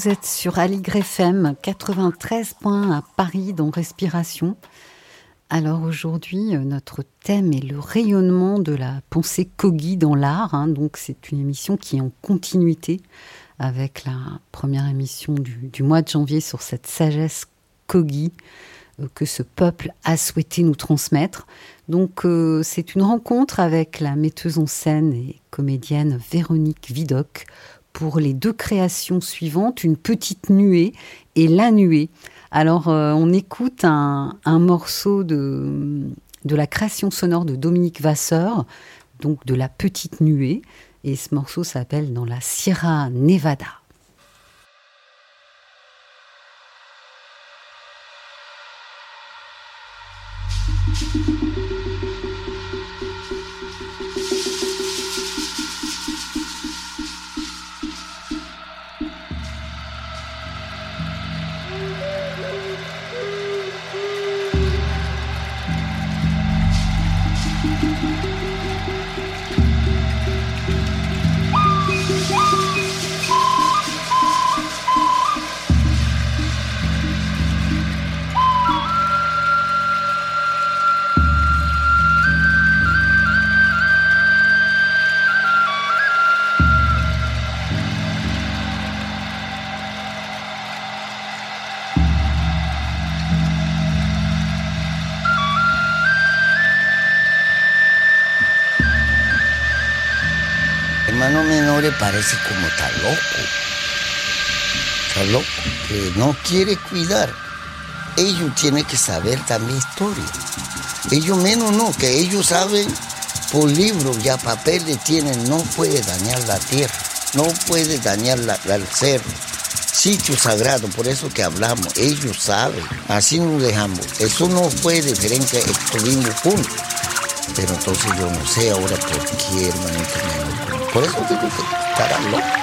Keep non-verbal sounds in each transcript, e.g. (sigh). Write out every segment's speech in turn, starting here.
Vous êtes sur Aligre FM 93 points à Paris dans Respiration. Alors aujourd'hui, euh, notre thème est le rayonnement de la pensée Kogi dans l'art. hein. donc c'est une émission qui est en continuité avec la première émission du, mois de janvier sur cette sagesse Kogi euh, que ce peuple a souhaité nous transmettre. Donc euh, c'est une rencontre avec la metteuse en scène et comédienne Véronique Vidocq pour les deux créations suivantes, Une petite nuée et La nuée. Alors, euh, on écoute un, morceau de, la création sonore de Dominique Vasseur, donc de La petite nuée, et ce morceau s'appelle Dans la Sierra Nevada. (laughs) no quiere cuidar. Ellos tienen que saber también historia. Ellos menos no, que ellos saben por libros ya papeles tienen, no puede dañar la tierra, no puede dañar la, el cerro. Sitio sagrado, por eso que hablamos, ellos saben, así nos dejamos. Eso no fue diferente, estuvimos juntos. Pero entonces yo no sé ahora por qué, hermanito. Por eso digo que estará loco.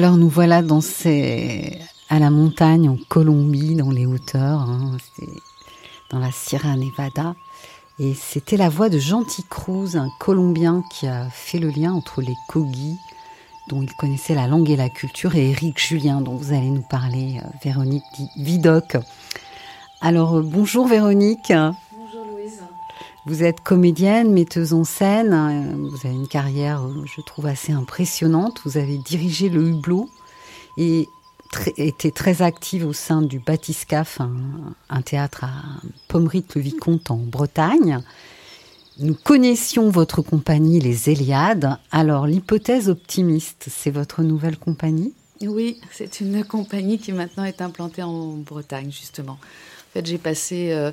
Alors nous voilà dans à la montagne en Colombie, dans les hauteurs, hein, dans la Sierra Nevada. Et c'était la voix de Gentil Cruz, un Colombien qui a fait le lien entre les Kogi, dont il connaissait la langue et la culture, et Éric Julien, dont vous allez nous parler, euh, Véronique Vidocq. Alors euh, bonjour Véronique. Vous êtes comédienne, metteuse en scène. euh, Vous avez une carrière, euh, je trouve, assez impressionnante. Vous avez dirigé le Hublot et été très active au sein du Batiscaf, un, théâtre à Pommery-le-Vicomte en Bretagne. Nous connaissions votre compagnie, les Éliades. Alors, l'hypothèse optimiste, c'est votre nouvelle compagnie? Oui, c'est une compagnie qui maintenant est implantée en Bretagne, justement. En fait, j'ai passé euh,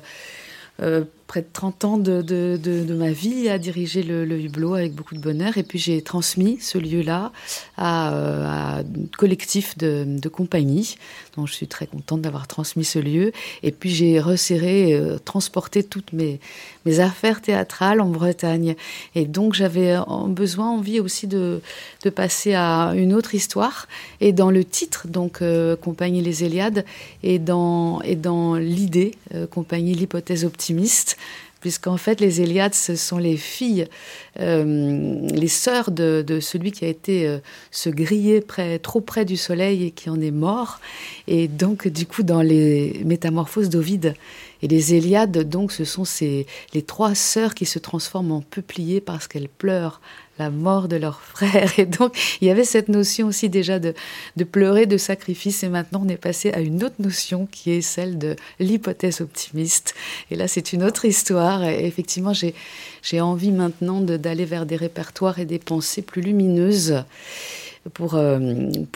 euh, près de 30 ans de, de- de- de ma vie à diriger le, le Hublot avec beaucoup de bonheur. Et puis, j'ai transmis ce lieu-là à, euh, à un collectif de, de compagnies. Donc, je suis très contente d'avoir transmis ce lieu. Et puis, j'ai resserré, euh, transporté toutes mes, mes affaires théâtrales en Bretagne. Et donc, j'avais besoin, envie aussi de, de passer à une autre histoire. Et dans le titre, donc euh, Compagnie les Éliades, et dans, et dans l'idée, euh, Compagnie l'hypothèse optimiste, puisqu'en fait les Éliades, ce sont les filles, euh, les sœurs de, celui qui a été euh, se griller trop près du soleil et qui en est mort. Et donc, du coup, dans les métamorphoses d'Ovide, et les Éliades, donc, ce sont ces, les trois sœurs qui se transforment en peupliers parce qu'elles pleurent la mort de leur frère. Et donc, il y avait cette notion aussi déjà de, pleurer, de sacrifice. Et maintenant, on est passé à une autre notion qui est celle de l'hypothèse optimiste. Et là, c'est une autre histoire. Et effectivement, j'ai, envie maintenant de- d'aller vers des répertoires et des pensées plus lumineuses pour, euh,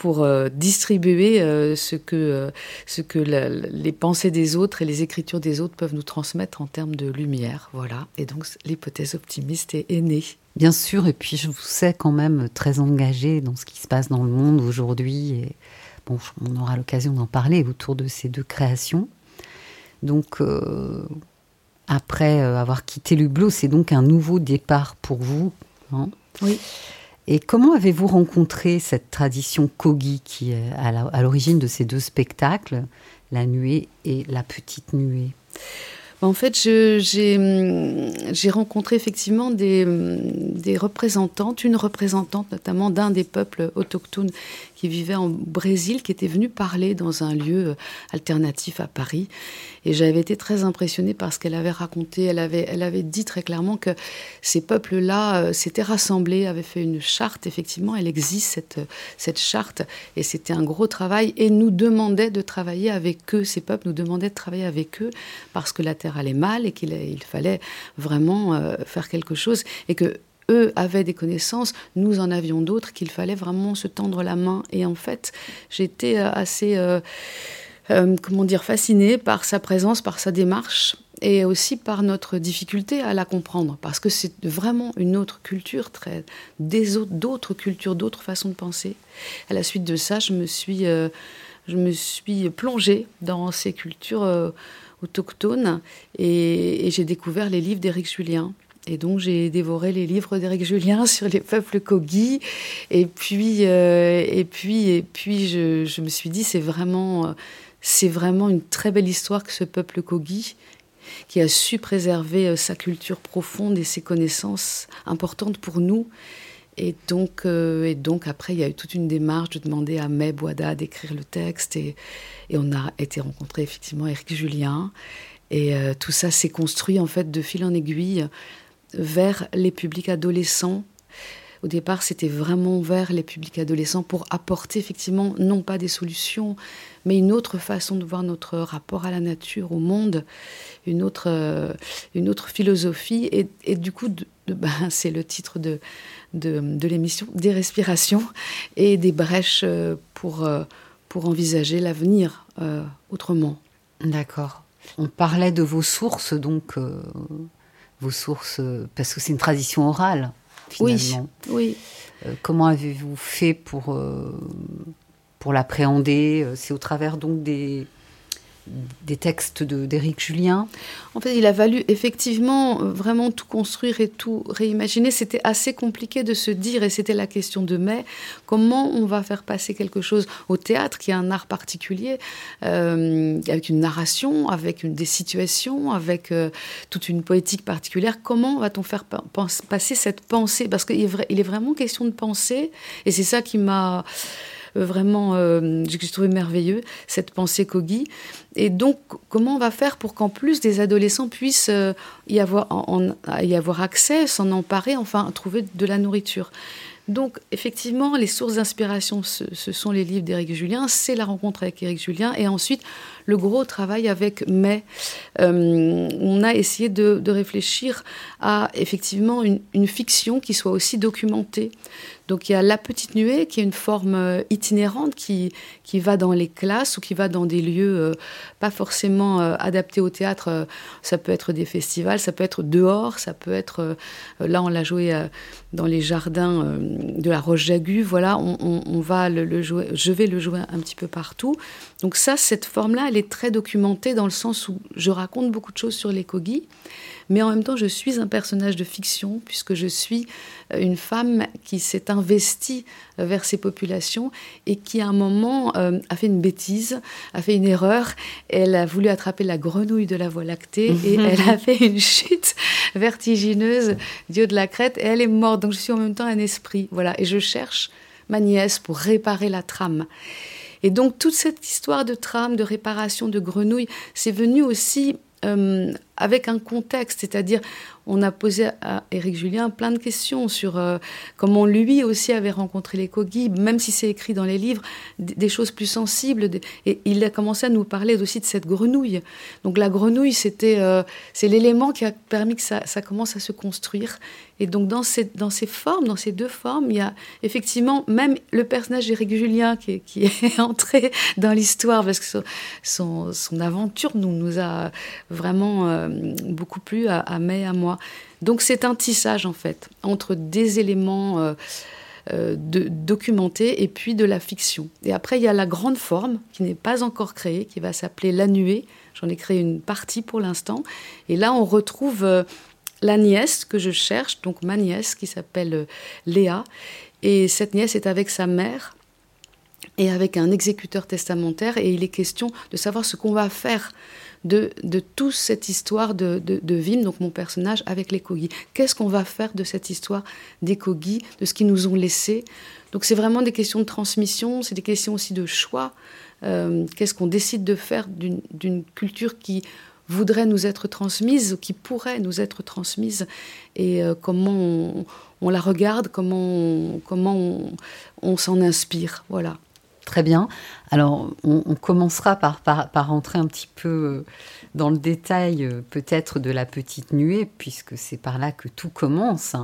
euh, distribuer euh, ce que, les pensées des autres et les écritures des autres peuvent nous transmettre en termes de lumière. Voilà. Et donc, l'hypothèse optimiste est, est née. Bien sûr, et puis je vous sais quand même très engagé dans ce qui se passe dans le monde aujourd'hui. Et bon, on aura l'occasion d'en parler autour de ces deux créations. Donc, euh, après euh, avoir quitté l'Hublot, c'est donc un nouveau départ pour vous. hein. Oui. Et comment avez-vous rencontré cette tradition Kogi qui est à l'origine de ces deux spectacles, La Nuée et La Petite Nuée? En fait, hum, j'ai rencontré effectivement des, hum, représentantes, une représentante notamment d'un des peuples autochtones qui vivait en Brésil, qui était venue parler dans un lieu euh, alternatif à Paris. Et j'avais été très impressionnée par ce qu'elle avait raconté. Elle avait, elle avait dit très clairement que ces peuples-là euh, s'étaient rassemblés, avaient fait une charte. Effectivement, elle existe, cette, cette charte. Et c'était un gros travail. Et nous demandait de travailler avec eux. Ces peuples nous demandaient de travailler avec eux parce que la terre allait mal et qu'il il fallait vraiment euh, faire quelque chose. Et que eux avaient des connaissances, nous en avions d'autres, qu'il fallait vraiment se tendre la main. Et en fait, j'étais euh, assez, euh, comment dire, fascinée par sa présence, par sa démarche et aussi par notre difficulté à la comprendre, parce que c'est vraiment une autre culture, très, des autres, d'autres cultures, d'autres façons de penser. À la suite de ça, je me suis, je me suis plongée dans ces cultures autochtones et, j'ai découvert les livres d'Éric Julien. Et donc j'ai dévoré les livres d'Éric Julien (laughs) sur les peuples Kogi. Et puis, euh, et puis, et puis je, je me suis dit, c'est vraiment, c'est vraiment une très belle histoire que ce peuple Kogi, qui a su préserver euh, sa culture profonde et ses connaissances importantes pour nous. Et donc, euh, et donc après, il y a eu toute une démarche de demander à May Boada d'écrire le texte. Et, on a été rencontré effectivement Éric Julien. Et euh, tout ça s'est construit en fait de fil en aiguille vers les publics adolescents. Au départ, c'était vraiment vers les publics adolescents pour apporter effectivement non pas des solutions, mais une autre façon de voir notre rapport à la nature, au monde, une autre, euh, une autre philosophie. Et, du coup, (laughs) ben, c'est le titre de, de, de l'émission, des respirations et des brèches euh, pour, euh, pour envisager l'avenir euh, autrement. D'accord. On parlait de vos sources, donc euh, vos sources, parce que c'est une tradition orale, finalement. Oui, oui. Euh, comment avez-vous fait pour, euh, pour l'appréhender? C'est au travers donc des, des textes d'Éric Julien En fait, il a fallu effectivement vraiment tout construire et tout réimaginer. C'était assez compliqué de se dire, et c'était la question de mai, comment on va faire passer quelque chose au théâtre, qui est un art particulier, euh, avec une narration, avec des situations, avec euh, toute une poétique particulière. Comment va-t-on faire passer cette pensée? Parce qu'il est, est vraiment question de penser, et c'est ça qui m'a vraiment, que j'ai trouvé merveilleux, cette pensée Kogi. Et donc, comment on va faire pour qu'en plus des adolescents puissent y, avoir, y avoir accès, s'en emparer, enfin trouver de la nourriture? Donc, effectivement, les sources d'inspiration, ce, sont les livres d'Éric Julien, c'est la rencontre avec Éric Julien, et ensuite le gros travail avec May. Euh, on a essayé de, réfléchir à effectivement une, fiction qui soit aussi documentée. Donc il y a La Petite Nuée, qui est une forme euh, itinérante qui, qui va dans les classes ou qui va dans des lieux euh, pas forcément adaptés au théâtre. Ça peut être des festivals, ça peut être dehors, ça peut être... Là, on l'a joué dans les jardins de la Roche-Jagu. Voilà, on, va le, jouer, je vais le jouer un petit peu partout. Donc ça, cette forme-là, elle est très documentée dans le sens où je raconte beaucoup de choses sur les Kogi, mais en même temps, je suis un personnage de fiction puisque je suis euh, une femme qui s'est investie euh, vers ces populations et qui, à un moment, euh, a fait une bêtise, a fait une erreur. Elle a voulu attraper la grenouille de la Voie lactée et elle a fait une chute vertigineuse haut de la crête et elle est morte. Donc, je suis en même temps un esprit. Voilà. Et je cherche ma nièce pour réparer la trame. Et donc toute cette histoire de trame, de réparation de grenouilles, c'est venu aussi euh, avec un contexte, c'est-à-dire on a posé à Éric Julien plein de questions sur euh, comment lui aussi avait rencontré les Kogi, même si c'est écrit dans les livres, des, choses plus sensibles. et il a commencé à nous parler aussi de cette grenouille. Donc la grenouille, c'était euh, c'est l'élément qui a permis que ça, commence à se construire. Et donc dans ces, dans ces formes, dans ces deux formes, il y a effectivement même le personnage d'Éric Julien qui est, (laughs) entré dans l'histoire parce que son, son, aventure nous, nous a vraiment euh, beaucoup plu à, à May à moi. Donc c'est un tissage en fait entre des éléments euh, euh, documentés et puis de la fiction. Et après il y a la grande forme qui n'est pas encore créée, qui va s'appeler La Nuée. J'en ai créé une partie pour l'instant. Et là on retrouve la nièce que je cherche, donc ma nièce qui s'appelle Léa. Et cette nièce est avec sa mère et avec un exécuteur testamentaire et il est question de savoir ce qu'on va faire de, de toute cette histoire de, de, Vim, donc mon personnage, avec les Kogi. Qu'est-ce qu'on va faire de cette histoire des Kogi, de ce qu'ils nous ont laissé Donc c'est vraiment des questions de transmission, c'est des questions aussi de choix. Euh, qu'est-ce qu'on décide de faire d'une culture qui voudrait nous être transmise, qui pourrait nous être transmise, et euh, comment on, la regarde, comment on, comment on, s'en inspire. Voilà. Très bien. Alors, on, commencera par, par, rentrer un petit peu euh, dans le détail, euh, peut-être, de la petite nuée, puisque c'est par là que tout commence.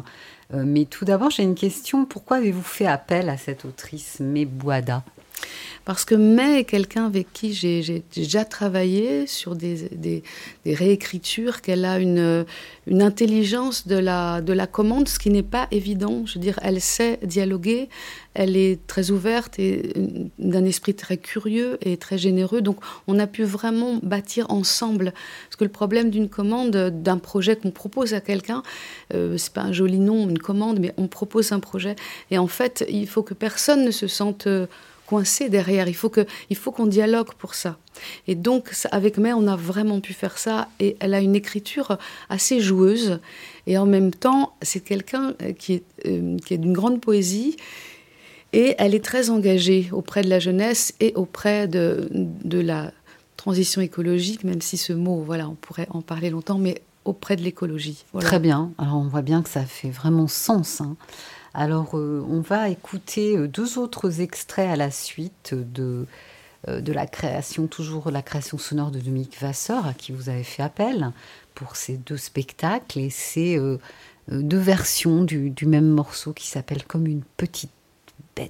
Euh, mais tout d'abord, j'ai une question. Pourquoi avez-vous fait appel à cette autrice Mebouada parce que May est quelqu'un avec qui j'ai déjà travaillé sur des, réécritures, qu'elle a une, intelligence de la, de la commande, ce qui n'est pas évident. Je veux dire, elle sait dialoguer, elle est très ouverte et d'un esprit très curieux et très généreux. Donc, on a pu vraiment bâtir ensemble. Parce que le problème d'une commande, d'un projet qu'on propose à quelqu'un, euh, c'est pas un joli nom, une commande, mais on propose un projet. Et en fait, il faut que personne ne se sente coincé derrière. Il faut faut qu'on dialogue pour ça. Et donc, avec May, on a vraiment pu faire ça. Et elle a une écriture assez joueuse. Et en même temps, c'est quelqu'un euh, qui est, euh, qui est d'une grande poésie. Et elle est très engagée auprès de la jeunesse et auprès de, de la transition écologique, même si ce mot, voilà, on pourrait en parler longtemps, mais auprès de l'écologie. Très bien. Alors, on voit bien que ça fait vraiment sens. Hein. Alors, euh, on va écouter euh, deux autres extraits à la suite de, euh, de la création, toujours la création sonore de Dominique Vasseur, à qui vous avez fait appel pour ces deux spectacles. Et c'est deux versions du, même morceau qui s'appelle Comme une petite Je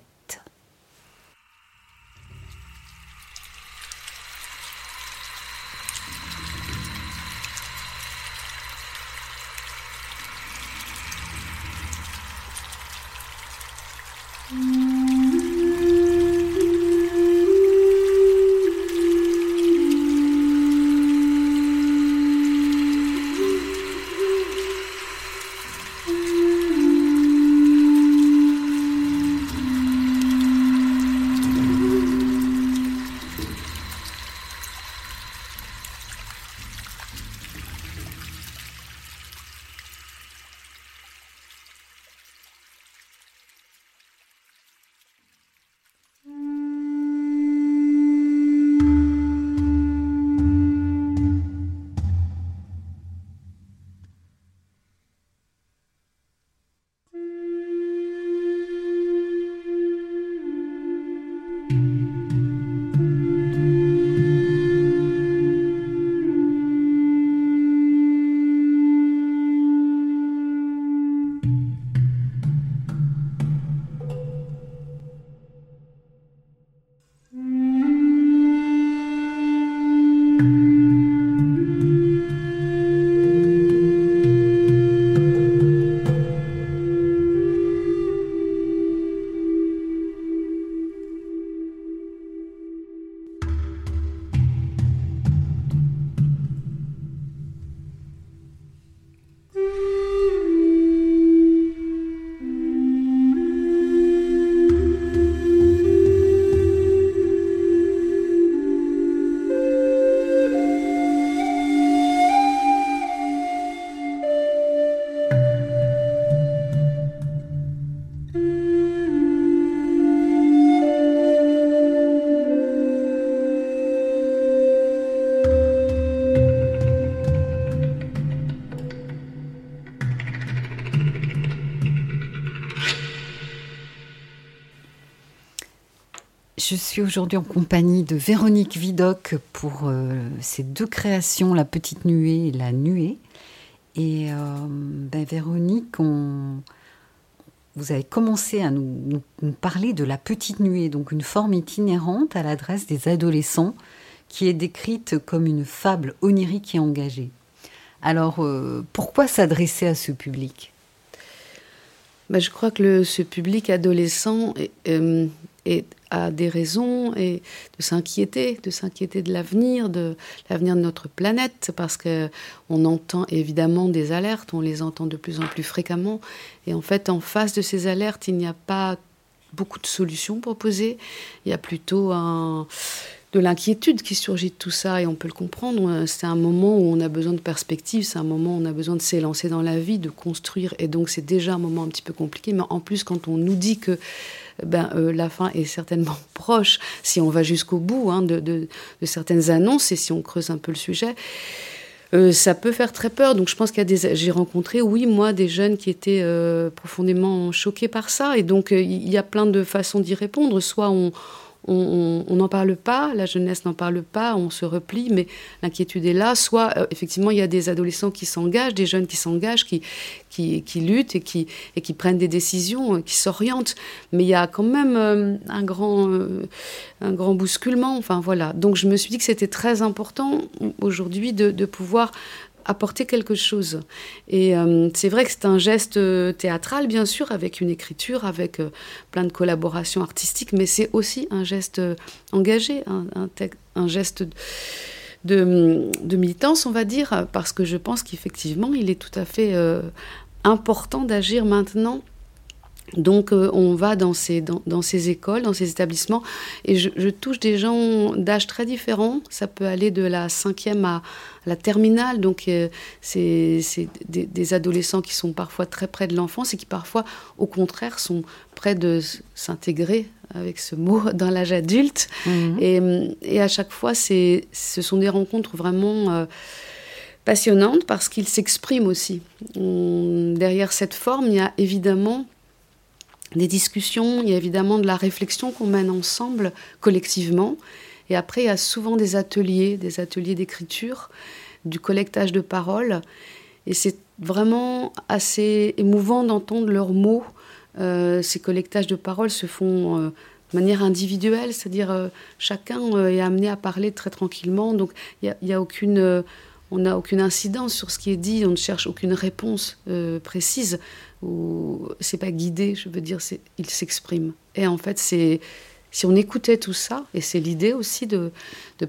aujourd'hui en compagnie de Véronique Vidocq pour euh, ces deux créations, La Petite Nuée et La Nuée. Et euh, ben, Véronique, vous avez commencé à nous, parler de La Petite Nuée, donc une forme itinérante à l'adresse des adolescents qui est décrite comme une fable onirique et engagée. Alors, euh, pourquoi s'adresser à ce public? Ben, Je crois que ce public adolescent est a des raisons et de s'inquiéter, de s'inquiéter de l'avenir, de l'avenir de notre planète, parce que on entend évidemment des alertes, on les entend de plus en plus fréquemment, et en fait, en face de ces alertes, il n'y a pas beaucoup de solutions proposées. Il y a plutôt un de l'inquiétude qui surgit de tout ça et on peut le comprendre. C'est un moment où on a besoin de perspective, c'est un moment où on a besoin de s'élancer dans la vie, de construire et donc c'est déjà un moment un petit peu compliqué. Mais en plus, quand on nous dit que ben, euh, la fin est certainement (laughs) proche, si on va jusqu'au bout hein, de, certaines annonces et si on creuse un peu le sujet. Euh, ça peut faire très peur. Donc, je pense qu'il y a des. J'ai rencontré, oui, moi, des jeunes qui étaient euh, profondément choqués par ça. Et donc, il y a plein de façons d'y répondre. Soit on, on n'en parle pas, la jeunesse n'en parle pas, on se replie, mais l'inquiétude est là. Soit, euh, effectivement, il y a des adolescents qui s'engagent, des jeunes qui s'engagent, qui, qui, luttent et qui, et qui prennent des décisions, euh, qui s'orientent. Mais il y a quand même euh, un, grand, un grand bousculement. Enfin, voilà. Donc, je me suis dit que c'était très important aujourd'hui de, de pouvoir apporter quelque chose. Et euh, c'est vrai que c'est un geste euh, théâtral, bien sûr, avec une écriture, avec euh, plein de collaborations artistiques, mais c'est aussi un geste engagé, un, geste de, militance, on va dire, parce que je pense qu'effectivement, il est tout à fait important d'agir maintenant donc euh, on va dans ces, dans, ces écoles, dans ces établissements, et je, touche des gens d'âge très différents. Ça peut aller de la cinquième à, la terminale, donc euh, c'est des, adolescents qui sont parfois très près de l'enfance et qui parfois, au contraire, sont près de s'intégrer avec ce mot (laughs) dans l'âge adulte. Mhm. Et, et, à chaque fois, ce sont des rencontres vraiment... Euh, passionnantes parce qu'ils s'expriment aussi. derrière cette forme, il y a évidemment des discussions, il y a évidemment de la réflexion qu'on mène ensemble, collectivement. Et après, il y a souvent des ateliers, des ateliers d'écriture, du collectage de paroles. Et c'est vraiment assez émouvant d'entendre leurs mots. Euh, ces collectages de paroles se font euh, de manière individuelle, c'est-à-dire euh, chacun est amené à parler très tranquillement. Donc il n'y a, a, aucune on n'a aucune incidence sur ce qui est dit, on ne cherche aucune réponse précise ou c'est pas guidé, je veux dire, il s'exprime. Et en fait, c'est si on écoutait tout ça, et c'est l'idée aussi de,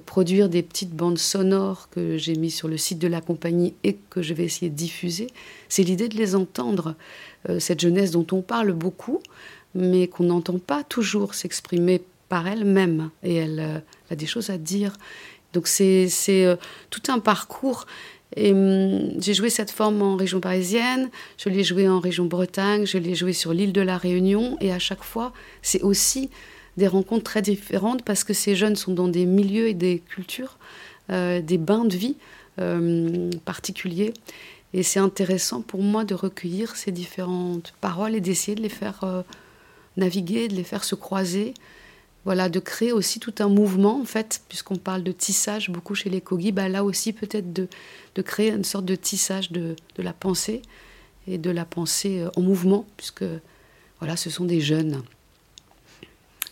produire des petites bandes sonores que j'ai mis sur le site de la compagnie et que je vais essayer de diffuser, c'est l'idée de les entendre. Euh, cette jeunesse dont on parle beaucoup, mais qu'on n'entend pas toujours s'exprimer par elle-même. Et elle, euh, a des choses à dire. Donc c'est euh, tout un parcours et hum, j'ai joué cette forme en région parisienne, je l'ai joué en région Bretagne, je l'ai joué sur l'île de la Réunion. Et à chaque fois, c'est aussi des rencontres très différentes parce que ces jeunes sont dans des milieux et des cultures, euh, des bains de vie euh, particuliers. Et c'est intéressant pour moi de recueillir ces différentes paroles et d'essayer de les faire euh, naviguer, de les faire se croiser voilà, de créer aussi tout un mouvement, en fait, puisqu'on parle de tissage beaucoup chez les Kogi, bah là aussi peut-être de, créer une sorte de tissage de, la pensée, et de la pensée euh, en mouvement, puisque voilà, ce sont des jeunes.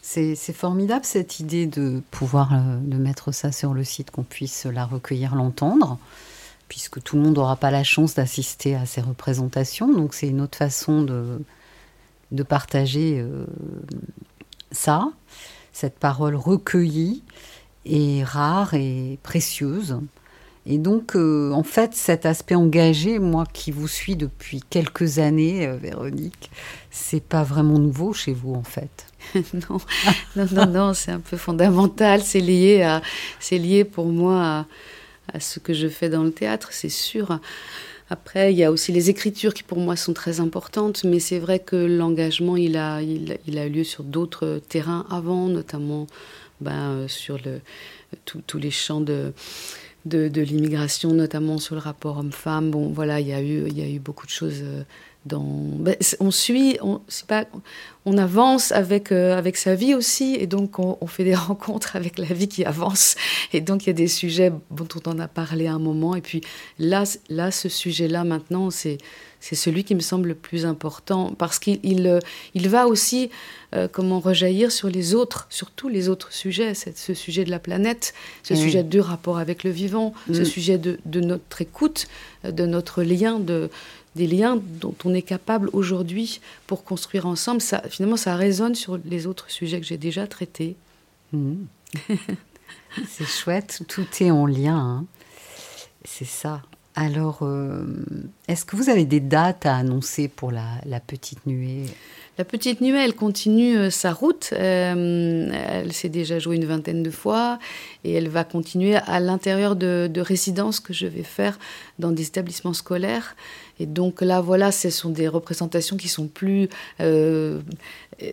C'est formidable cette idée de pouvoir euh, de mettre ça sur le site, qu'on puisse la recueillir, l'entendre, puisque tout le monde n'aura pas la chance d'assister à ces représentations. Donc c'est une autre façon de, de partager euh, ça, cette parole recueillie et rare et précieuse. Et donc, euh, en fait, cet aspect engagé, moi qui vous suis depuis quelques années, euh, Véronique, c'est pas vraiment nouveau chez vous, en fait. (laughs) non, non, non, non c'est un peu fondamental. C'est lié, à, c'est lié pour moi à, ce que je fais dans le théâtre, c'est sûr. Après, il y a aussi les écritures qui pour moi sont très importantes, mais c'est vrai que l'engagement, il a, il, a eu lieu sur d'autres terrains avant, notamment ben, euh, sur le, tous les champs de de, l'immigration, notamment sur le rapport homme-femme. Bon, voilà, il y a eu, il y a eu beaucoup de choses euh, dans. Ben, on suit, on, pas, on avance avec euh, avec sa vie aussi, et donc on, fait des (laughs) rencontres avec la vie qui avance. Et donc il y a des sujets dont on en a parlé à un moment, et puis là, là, ce sujet-là maintenant, c'est c'est celui qui me semble le plus important parce qu'il il, il va aussi euh, comment rejaillir sur les autres, sur tous les autres sujets, ce sujet de la planète, ce sujet du rapport avec le vivant, ce mm. sujet de, de, notre écoute, euh, de notre lien, de, des liens dont on est capable aujourd'hui pour construire ensemble. Ça, finalement, ça résonne sur les autres sujets que j'ai déjà traités. Mm. (laughs) C'est chouette, tout est en lien. Hein. C'est ça. Alors, euh, est-ce que vous avez des dates à annoncer pour la, petite nuée? La petite nuée, elle continue euh, sa route. Euh, elle s'est déjà jouée une vingtaine de fois et elle va continuer à l'intérieur de, de résidences que je vais faire dans des établissements scolaires. Et donc là, voilà, ce sont des représentations qui sont plus euh,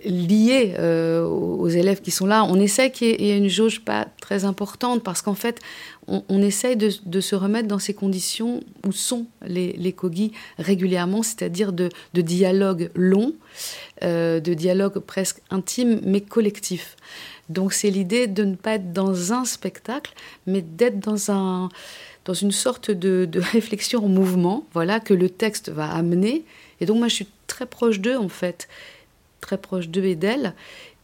liées euh, aux élèves qui sont là. On essaie qu'il y ait une jauge pas très importante parce qu'en fait, on, essaye de, se remettre dans ces conditions où sont les, cogis régulièrement, c'est-à-dire de, de, dialogue long, euh, de dialogue presque intime mais collectif. Donc c'est l'idée de ne pas être dans un spectacle, mais d'être dans un dans une sorte de, (laughs) réflexion en mouvement, voilà, que le texte va amener. Et donc moi, je suis très proche d'eux, en fait, très proche d'eux et d'elle.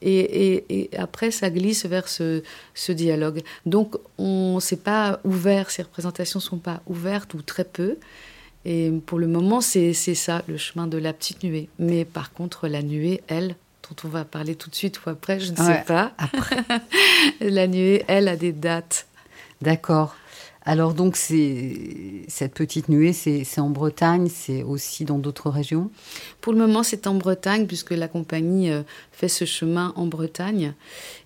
Et, après, ça glisse vers ce, dialogue. Donc, on n'est pas ouvert, ces représentations ne sont pas ouvertes ou très peu. Et pour le moment, c'est ça, le chemin de la petite nuée. Mais par contre, la nuée, elle, dont on va parler tout de suite ou après, je ne sais pas. Après. (laughs) la nuée, elle, a des dates. D'accord. Alors donc cette petite nuée, c'est en Bretagne, c'est aussi dans d'autres régions? Pour le moment, c'est en Bretagne puisque la compagnie euh, fait ce chemin en Bretagne.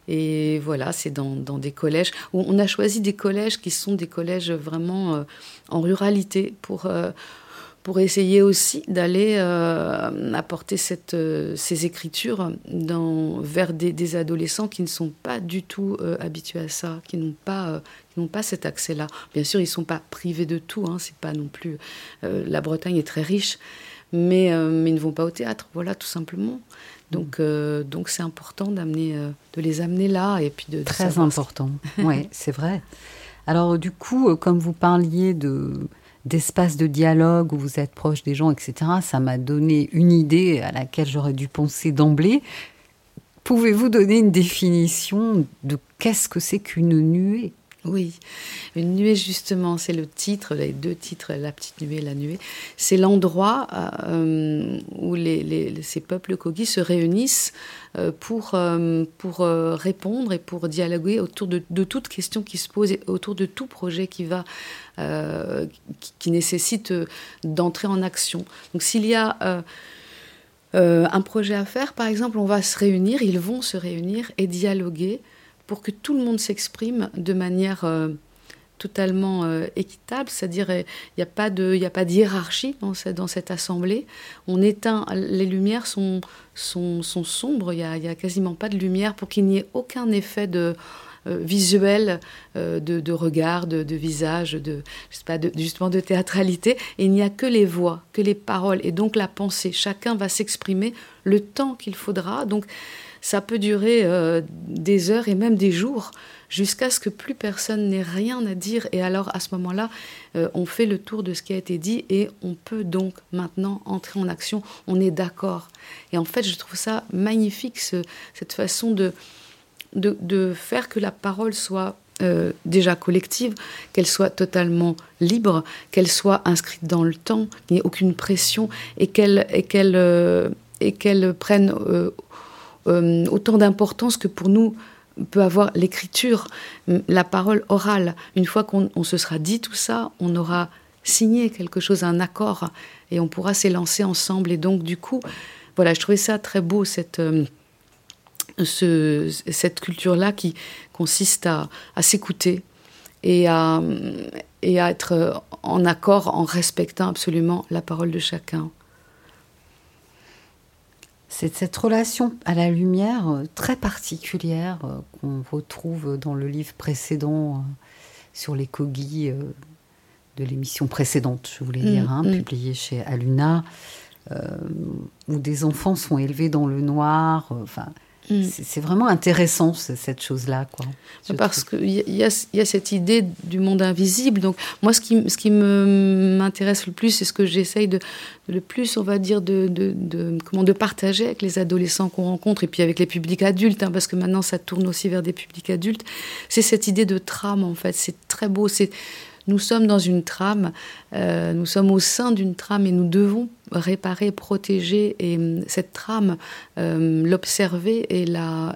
Et voilà, c'est dans, des collèges. On a choisi des collèges qui sont des collèges vraiment euh, en ruralité pour euh, pour essayer aussi d'aller euh, apporter cette, euh, ces écritures dans, vers des, adolescents qui ne sont pas du tout euh, habitués à ça, qui n'ont pas, n'ont pas cet accès-là. Bien sûr, ils ne sont pas privés de tout, hein, c'est pas non plus... la Bretagne est très riche, mais, mais ils ne vont pas au théâtre, voilà, tout simplement. Donc, donc c'est important d'amener, de les amener là et puis de, très important. oui, (laughs) c'est vrai. Alors du coup, comme vous parliez de d'espace de dialogue où vous êtes proche des gens, etc., ça m'a donné une idée à laquelle j'aurais dû penser d'emblée. Pouvez-vous donner une définition de qu'est-ce que c'est qu'une nuée? Oui, une nuée justement, c'est le titre, les deux titres, la petite nuée, la nuée. C'est l'endroit euh, où ces peuples Kogi se réunissent euh, pour, euh, répondre et pour dialoguer autour de, toute question qui se pose, et autour de tout projet qui va, qui, nécessite d'entrer en action. Donc s'il y a un projet à faire, par exemple, on va se réunir, ils vont se réunir et dialoguer pour que tout le monde s'exprime de manière euh, totalement euh, équitable, c'est-à-dire il n'y a pas de, d'hiérarchie dans, cette, assemblée. On éteint, les lumières sont, sombres, il n'y a, a, quasiment pas de lumière pour qu'il n'y ait aucun effet de euh, visuel de, regard, de, visage, de, justement de théâtralité. Et il n'y a que les voix, que les paroles, et donc la pensée. Chacun va s'exprimer le temps qu'il faudra. Ça peut durer euh, des heures et même des jours. jusqu'à ce que plus personne n'ait rien à dire. Et alors, à ce moment-là, euh, on fait le tour de ce qui a été dit et on peut donc maintenant entrer en action. On est d'accord. Et en fait, je trouve ça magnifique, cette façon de, faire que la parole soit euh, déjà collective, qu'elle soit totalement libre, qu'elle soit inscrite dans le temps, qu'il n'y ait aucune pression et qu'elle prenne autant d'importance que pour nous peut avoir l'écriture, la parole orale. Une fois qu'on se sera dit tout ça, on aura signé quelque chose, un accord, et on pourra s'élancer ensemble. Et donc, du coup, voilà, je trouvais ça très beau, cette, euh, cette culture-là qui consiste à, s'écouter et à être en accord en respectant absolument la parole de chacun. C'est cette relation à la lumière euh, très particulière euh, qu'on retrouve dans le livre précédent euh, sur les cogis de l'émission précédente, je voulais dire, hein, mm, mm. publiée chez Aluna, où des enfants sont élevés dans le noir. Enfin, Mm. C'est vraiment intéressant cette chose-là, quoi. Parce qu'il y, y, a cette idée du monde invisible. Donc moi, ce qui, ce qui m'intéresse le plus, c'est ce que j'essaye de, le plus, on va dire, de, de, comment de partager avec les adolescents qu'on rencontre et puis avec les publics adultes, hein, parce que maintenant ça tourne aussi vers des publics adultes. C'est cette idée de trame, en fait. C'est très beau. C'est nous sommes dans une trame, euh, nous sommes au sein d'une trame et nous devons réparer, protéger et hum, cette trame, euh, l'observer et la,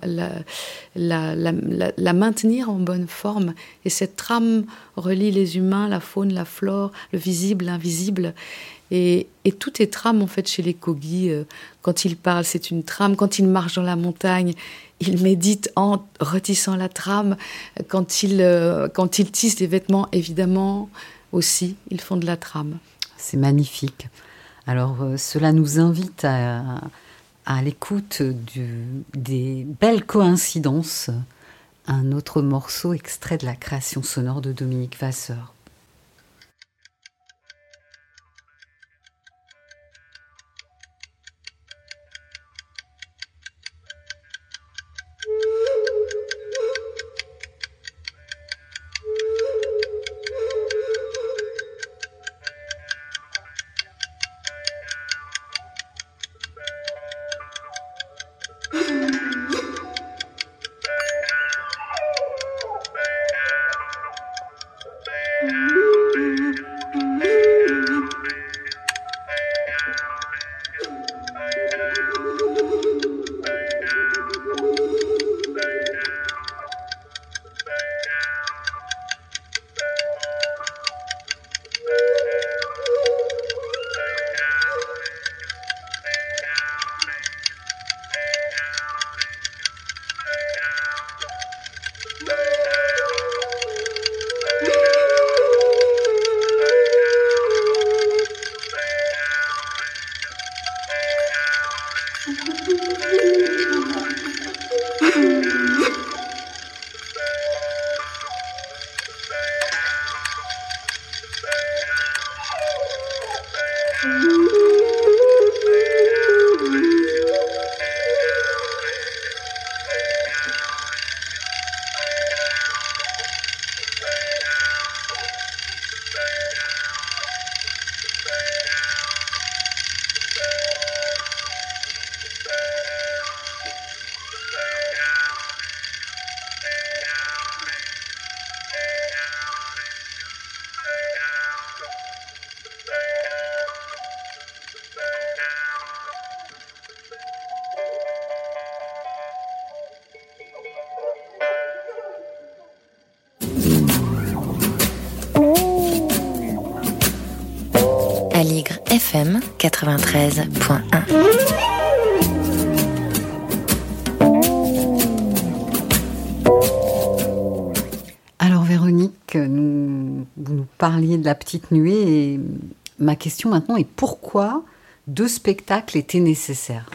maintenir en bonne forme. Et cette trame relie les humains, la faune, la flore, le visible, l'invisible. Et, tout est trame en fait chez les Kogi. Euh, quand ils parlent, c'est une trame. Quand ils marchent dans la montagne, ils méditent en retissant la trame. Quand ils, euh, quand ils tissent des vêtements, évidemment, aussi, ils font de la trame. C'est magnifique. Alors, euh, cela nous invite à, à l'écoute des belles coïncidences. Un autre morceau extrait de la création sonore de Dominique Vasseur. FM 93.1. Alors Véronique, nous, vous nous parliez de la petite nuée et ma question maintenant est pourquoi deux spectacles étaient nécessaires?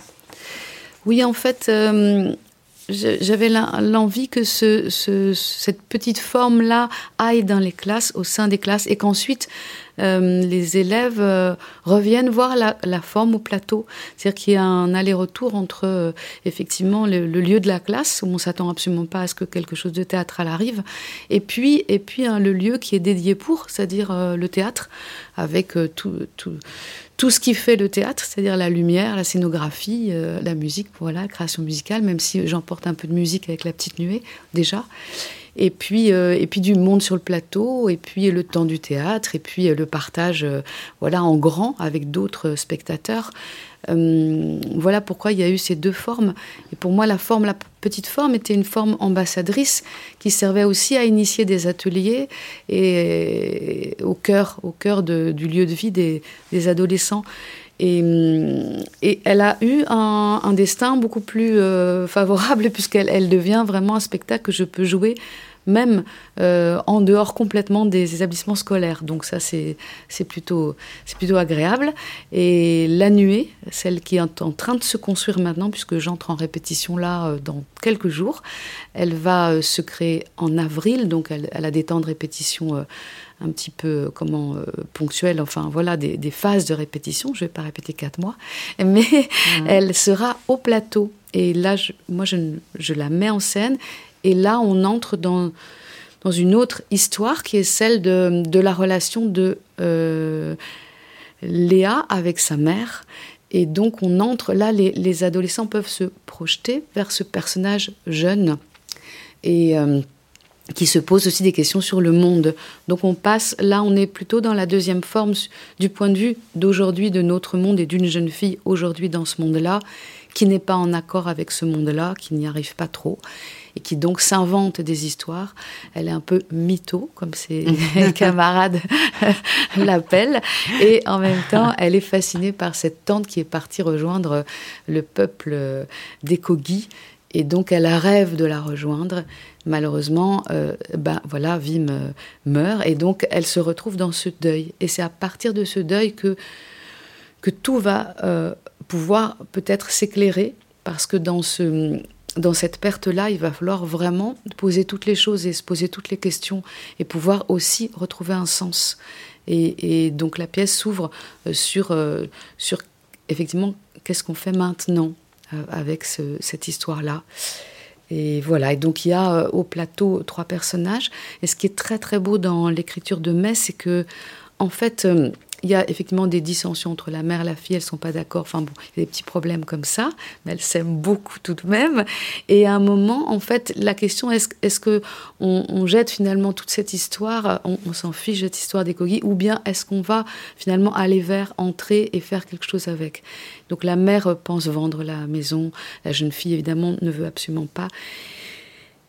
Oui, en fait, euh, j'avais l'envie que ce, cette petite forme-là aille dans les classes, au sein des classes, et qu'ensuite euh, les élèves euh, reviennent voir la, forme au plateau. C'est-à-dire qu'il y a un aller-retour entre euh, effectivement le, lieu de la classe, où on s'attend absolument pas à ce que quelque chose de théâtral arrive, et puis, et puis hein, le lieu qui est dédié pour, c'est-à-dire le théâtre, avec tout, tout tout ce qui fait le théâtre, c'est-à-dire la lumière, la scénographie, euh, la musique, voilà, création musicale, même si j'emporte un peu de musique avec la petite nuée déjà. Et puis, euh, et puis du monde sur le plateau, et puis le temps du théâtre, et puis euh, le partage, voilà, en grand avec d'autres spectateurs. Euh, voilà pourquoi il y a eu ces deux formes. Et pour moi, la forme, la petite forme, était une forme ambassadrice qui servait aussi à initier des ateliers et au cœur, au cœur du lieu de vie des, adolescents. Et, elle a eu un, destin beaucoup plus euh, favorable (laughs) puisqu'elle elle devient vraiment un spectacle que je peux jouer même euh, en dehors complètement des établissements scolaires. Donc ça, c'est plutôt, plutôt agréable. Et la nuée, celle qui est en train de se construire maintenant, puisque j'entre en répétition là euh, dans quelques jours, elle va euh, se créer en avril, donc elle, a des temps de répétition un petit peu comment ponctuels, enfin voilà, des, phases de répétition. Je ne vais pas répéter quatre mois, (laughs) mais mmh. elle sera au plateau. Et là, moi, je, je, la mets en scène et là, on entre dans, dans une autre histoire qui est celle de, de la relation de euh, Léa avec sa mère. Et donc, on entre, là, les, les, adolescents peuvent se projeter vers ce personnage jeune et euh, qui se pose aussi des questions sur le monde. Donc, on passe, là, on est plutôt dans la deuxième forme du point de vue d'aujourd'hui, de notre monde et d'une jeune fille aujourd'hui dans ce monde-là, qui n'est pas en accord avec ce monde-là, qui n'y arrive pas trop et qui donc s'invente des histoires. Elle est un peu mytho, comme ses (laughs) camarades (laughs) l'appellent, et en même temps, elle est fascinée par cette tante qui est partie rejoindre le peuple des Kogi. Et donc, elle rêve de la rejoindre. Malheureusement, euh, ben voilà, Vim euh, meurt, et donc elle se retrouve dans ce deuil. Et c'est à partir de ce deuil que que tout va euh, pouvoir peut-être s'éclairer, parce que dans ce dans cette perte-là, il va falloir vraiment poser toutes les choses et se poser toutes les questions et pouvoir aussi retrouver un sens. Et, donc la pièce s'ouvre euh, sur, euh, sur effectivement qu'est-ce qu'on fait maintenant euh, avec cette histoire-là. Et voilà, et donc il y a au plateau trois personnages. Et ce qui est très très beau dans l'écriture de Metz, c'est que en fait, il y a effectivement des dissensions entre la mère et la fille, elles sont pas d'accord. Enfin bon, il y a des petits problèmes comme ça, mais elles s'aiment beaucoup tout de même. Et à un moment, en fait, la question est-ce est que on, jette finalement toute cette histoire, on, s'en fiche de cette histoire des Kogi, ou bien est-ce qu'on va finalement aller vers, entrer et faire quelque chose avec? Donc la mère pense vendre la maison, la jeune fille évidemment ne veut absolument pas.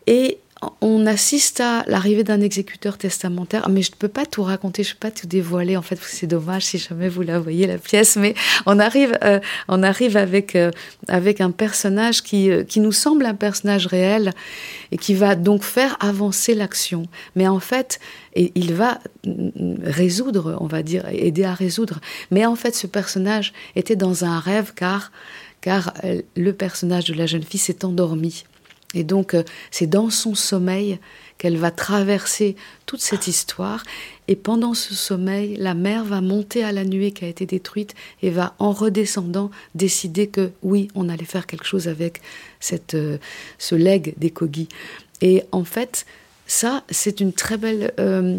Et on assiste à l'arrivée d'un exécuteur testamentaire. Mais je ne peux pas tout raconter, je ne peux pas tout dévoiler. En fait, c'est dommage si jamais vous la voyez, la pièce. Mais on arrive, euh, on arrive avec, euh, avec un personnage qui, euh, qui nous semble un personnage réel et qui va donc faire avancer l'action. Mais en fait, il va résoudre, on va dire, aider à résoudre. Mais en fait, ce personnage était dans un rêve car, car le personnage de la jeune fille s'est endormi. Et donc, euh, c'est dans son sommeil qu'elle va traverser toute cette histoire. Et pendant ce sommeil, la mère va monter à la nuée qui a été détruite et va, en redescendant, décider que oui, on allait faire quelque chose avec cette, euh, ce legs des Kogi. Et en fait, ça, c'est une très belle euh,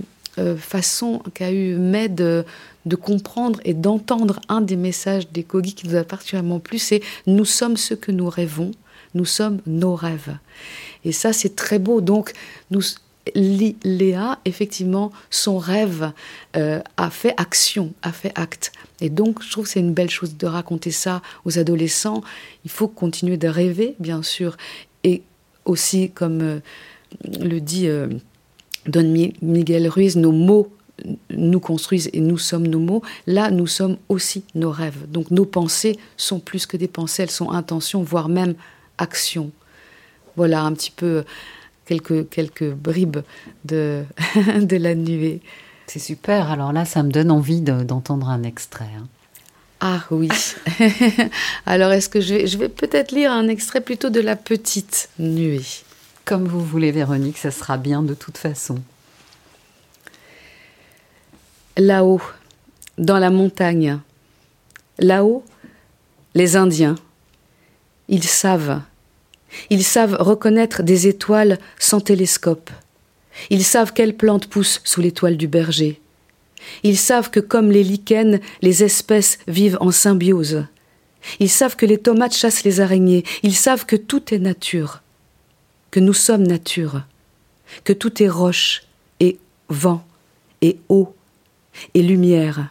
façon qu'a eu de, de comprendre et d'entendre un des messages des Kogi qui nous a particulièrement plu, c'est nous sommes ce que nous rêvons nous sommes nos rêves. Et ça, c'est très beau. Donc, nous, Léa, effectivement, son rêve euh, a fait action, a fait acte. Et donc, je trouve que c'est une belle chose de raconter ça aux adolescents. Il faut continuer de rêver, bien sûr. Et aussi, comme euh, le dit euh, Don Miguel Ruiz, nos mots nous construisent et nous sommes nos mots, là nous sommes aussi nos rêves. Donc nos pensées sont plus que des pensées, elles sont intentions, voire même action. Voilà un petit peu quelques, quelques bribes de, (laughs) de la nuée. C'est super. Alors là, ça me donne envie d'entendre un extrait. Hein. Ah oui. (laughs) Alors est-ce que je vais, je vais peut-être lire un extrait plutôt de La Petite Nuée? Comme vous voulez, Véronique, ça sera bien de toute façon. Là-haut, dans la montagne, là-haut, les Indiens, ils savent, ils savent reconnaître des étoiles sans télescope. Ils savent quelles plantes poussent sous l'étoile du berger. Ils savent que comme les lichens, les espèces vivent en symbiose. Ils savent que les tomates chassent les araignées. Ils savent que tout est nature, que nous sommes nature, que tout est roche et vent et eau et lumière.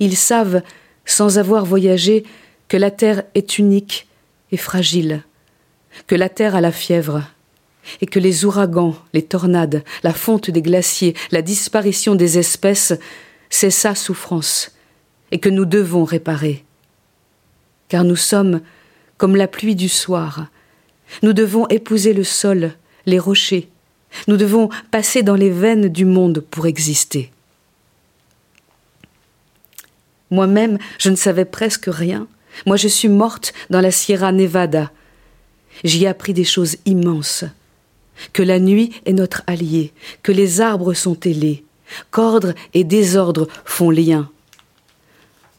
Ils savent, sans avoir voyagé, que la terre est unique et fragile, que la terre a la fièvre, et que les ouragans, les tornades, la fonte des glaciers, la disparition des espèces, c'est sa souffrance, et que nous devons réparer. Car nous sommes comme la pluie du soir. Nous devons épouser le sol, les rochers. Nous devons passer dans les veines du monde pour exister. Moi-même, je ne savais presque rien. Moi, je suis morte dans la Sierra Nevada. J'y ai appris des choses immenses que la nuit est notre allié, que les arbres sont ailés, qu'ordre et désordre font lien.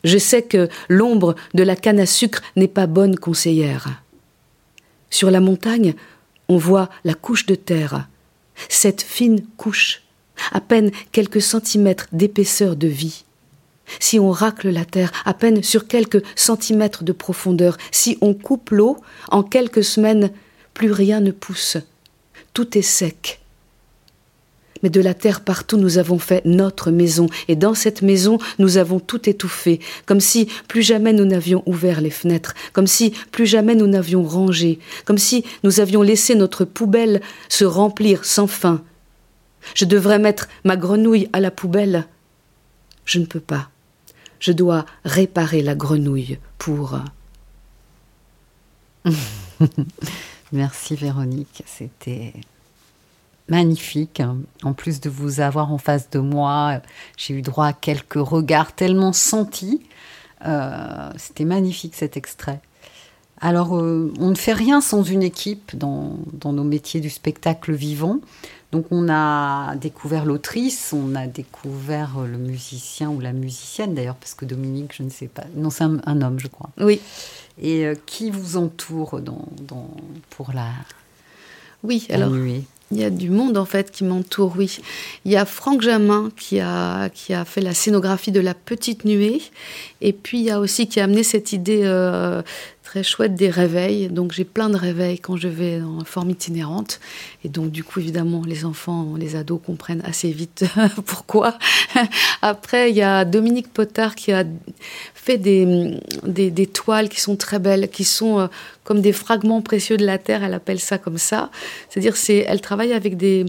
Je sais que l'ombre de la canne à sucre n'est pas bonne conseillère. Sur la montagne, on voit la couche de terre, cette fine couche, à peine quelques centimètres d'épaisseur de vie. Si on racle la terre à peine sur quelques centimètres de profondeur, si on coupe l'eau, en quelques semaines, plus rien ne pousse, tout est sec. Mais de la terre partout, nous avons fait notre maison, et dans cette maison, nous avons tout étouffé, comme si plus jamais nous n'avions ouvert les fenêtres, comme si plus jamais nous n'avions rangé, comme si nous avions laissé notre poubelle se remplir sans fin. Je devrais mettre ma grenouille à la poubelle. Je ne peux pas. Je dois réparer la grenouille pour. (laughs) Merci Véronique, c'était magnifique. En plus de vous avoir en face de moi, j'ai eu droit à quelques regards tellement sentis. Euh, c'était magnifique cet extrait. Alors, euh, on ne fait rien sans une équipe dans, nos métiers du spectacle vivant. Donc, on a découvert l'autrice, on a découvert le musicien ou la musicienne d'ailleurs, parce que Dominique, je ne sais pas. Non, c'est un, un homme, je crois. Oui. Et euh, qui vous entoure dans, dans, pour la, oui, alors, nuée il y a du monde en fait qui m'entoure, oui. Il y a Franck Jamin qui a, qui a fait la scénographie de La Petite Nuée. Et puis il y a aussi qui a amené cette idée euh, très chouette des réveils. Donc j'ai plein de réveils quand je vais en forme itinérante. Et donc du coup, évidemment, les enfants, les ados comprennent assez vite (laughs) pourquoi. (laughs) Après, il y a Dominique Potard qui a fait des, des, toiles qui sont très belles, qui sont euh, comme des fragments précieux de la terre. Elle appelle ça comme ça. C'est-à-dire, c'est, elle travaille avec des,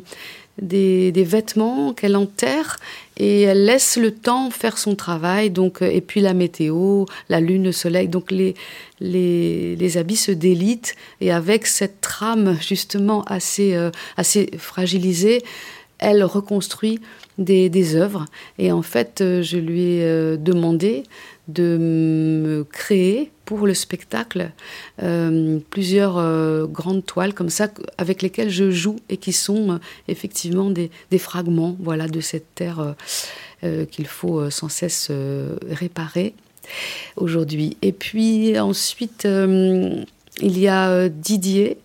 des, des vêtements qu'elle enterre et elle laisse le temps faire son travail. Donc, et puis la météo, la lune, le soleil. Donc les, les, les habits se délitent et avec cette trame justement assez, euh, assez fragilisée, elle reconstruit des, des œuvres. Et en fait, euh, je lui ai euh, demandé de me créer pour le spectacle euh, plusieurs euh, grandes toiles comme ça avec lesquelles je joue et qui sont euh, effectivement des, des, fragments voilà de cette terre qu'il faut sans cesse réparer aujourd'hui. Et puis ensuite il y a Didier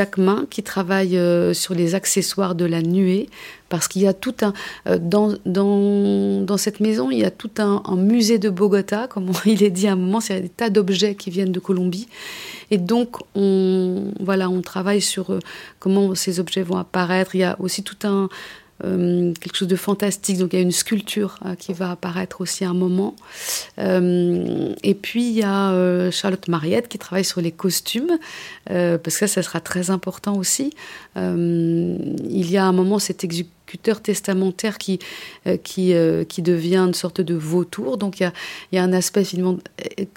Jacquemin qui travaille euh, sur les accessoires de la nuée parce qu'il y a tout un euh, dans, dans, dans, cette maison il y a tout un, musée de Bogota comme (laughs) il est dit à un moment c'est des tas d'objets qui viennent de Colombie. Et donc on voilà on travaille sur euh, comment ces objets vont apparaître. Il y a aussi tout un euh, quelque chose de fantastique. Donc il y a une sculpture euh, qui va apparaître aussi à un moment. Euh, et puis il y a Charlotte Mariette qui travaille sur les costumes, parce que ça, sera très important aussi. il y a un moment, cette exécuteur testamentaire qui, qui, qui devient une sorte de vautour. Donc il y a, y a, un aspect finalement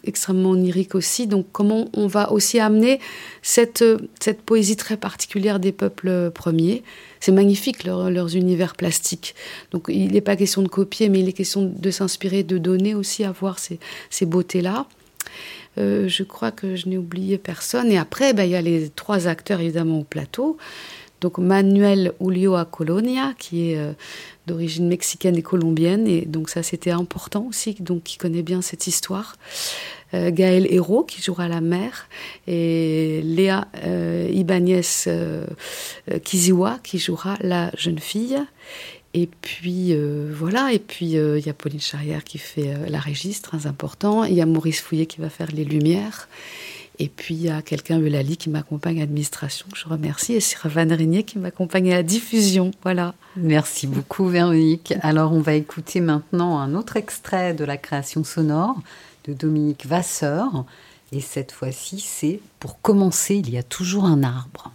extrêmement onirique aussi. Donc comment on va aussi amener cette, cette poésie très particulière des peuples premiers? C'est magnifique leurs univers plastiques. Donc il n'est pas question de copier, mais il est question de s'inspirer, de donner aussi à voir ces, ces beautés-là. Euh, je crois que je n'ai oublié personne. Et après, ben, il y a les trois acteurs évidemment au plateau. Donc Manuel Julio Colonia, qui est euh, d'origine mexicaine et colombienne, et donc ça c'était important aussi, donc qui connaît bien cette histoire. Euh, Gaël Hérault, qui jouera la mère, et Léa Ibanez Kiziwa, qui jouera la jeune fille. Et puis euh, voilà, et puis euh, il y a Pauline Charrière qui fait euh, la régie, très important. Il y a Maurice Fouillet qui va faire les lumières. Et puis il y a quelqu'un, Eulalie, qui m'accompagne à l'administration, je remercie, et Van Régnier qui m'accompagne à la diffusion. Voilà. Merci beaucoup, Véronique. Alors on va écouter maintenant un autre extrait de la création sonore de Dominique Vasseur. Et cette fois-ci, c'est Pour commencer, il y a toujours un arbre.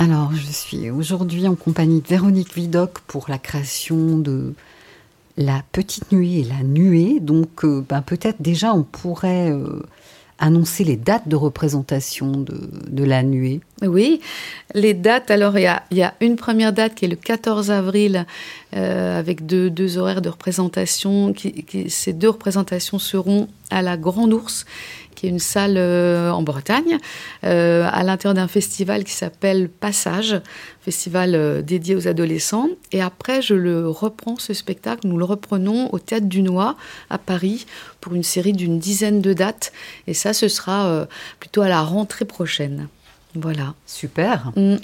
Alors, je suis aujourd'hui en compagnie de Véronique Vidocq pour la création de la petite nuée et la nuée. Donc, euh, ben, peut-être déjà on pourrait euh, annoncer les dates de représentation de, la nuée. Oui, les dates. Alors, il y a, une première date qui est le 14 avril, euh, avec deux, horaires de représentation. ces deux représentations seront à la Grande Ourse, qui est une salle euh, en Bretagne, euh, à l'intérieur d'un festival qui s'appelle Passage, festival euh, dédié aux adolescents. Et après, je le reprends, ce spectacle, nous le reprenons au Théâtre du Noix à Paris pour une série d'une dizaine de dates. Et ça, ce sera plutôt à la rentrée prochaine. Voilà. Super. Mm.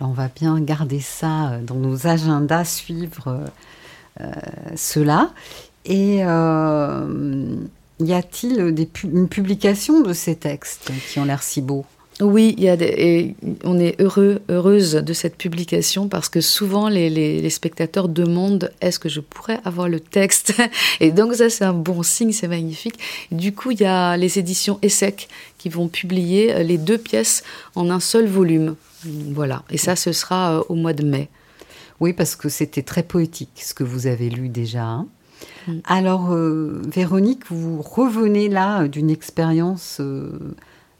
on va bien garder ça dans nos agendas, suivre cela. Et y a-t-il une publication de ces textes qui ont l'air si beaux? Oui, il y a et on est heureux, heureuse de cette publication parce que souvent les, spectateurs demandent est-ce que je pourrais avoir le texte? Et donc ça c'est un bon signe, c'est magnifique. Du coup, il y a les éditions ESSEC qui vont publier euh, les deux pièces en un seul volume. Voilà, et ça ce sera euh, au mois de mai. Oui, parce que c'était très poétique ce que vous avez lu déjà. Hein. Mm. Alors, euh, Véronique, vous revenez là d'une expérience euh,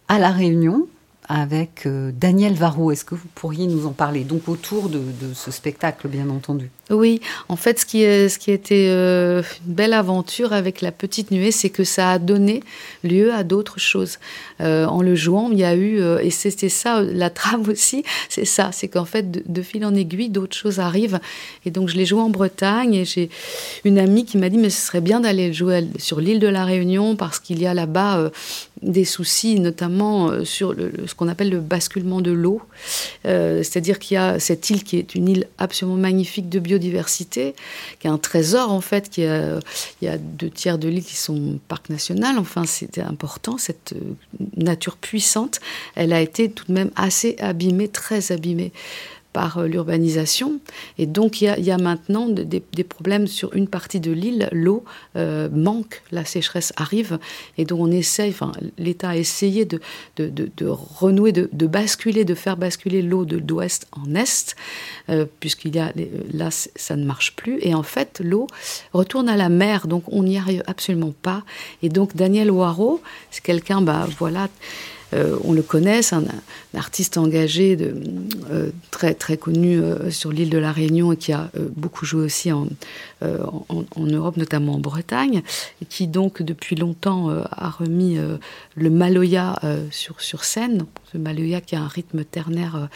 à La Réunion avec euh, Daniel Varro. Est-ce que vous pourriez nous en parler? Donc autour de, ce spectacle, bien entendu. Oui, en fait, ce qui, ce qui était euh, une belle aventure avec la petite nuée, c'est que ça a donné lieu à d'autres choses. Euh, en le jouant, il y a eu, et c'était ça, la trame (laughs) aussi, c'est ça, c'est qu'en fait, de, fil en aiguille, d'autres choses arrivent. Et donc, je l'ai joué en Bretagne et j'ai une amie qui m'a dit, mais ce serait bien d'aller jouer sur l'île de la Réunion parce qu'il y a là-bas des soucis, notamment euh, sur ce qu'on appelle le basculement de l'eau. Euh, c'est-à-dire qu'il y a cette île qui est une île absolument magnifique de biodiversité, qui est un trésor en fait. Qui a, il y a deux tiers de l'île qui sont parc national. Enfin, c'était important. Cette euh, nature puissante, elle a été tout de même assez abîmée, très abîmée par euh, l'urbanisation. Et donc, il y, a, maintenant des, problèmes sur une partie de l'île. L'eau euh, manque, la sécheresse arrive. Et donc, on essaye, enfin, l'État a essayé de, de, renouer, de, basculer, de faire basculer l'eau de l'ouest en est, euh, puisqu'il y a, là, ça ne marche plus. Et en fait, l'eau retourne à la mer. Donc, on n'y arrive absolument pas. Et donc, Daniel Waro, c'est quelqu'un, bah, voilà, euh, on le connaît, c'est un, artiste engagé, de, euh, très, très connu euh, sur l'île de la Réunion et qui a beaucoup joué aussi en, Europe, notamment en Bretagne, et qui donc depuis longtemps a remis le maloya sur, scène. Ce maloya qui a un rythme ternaire,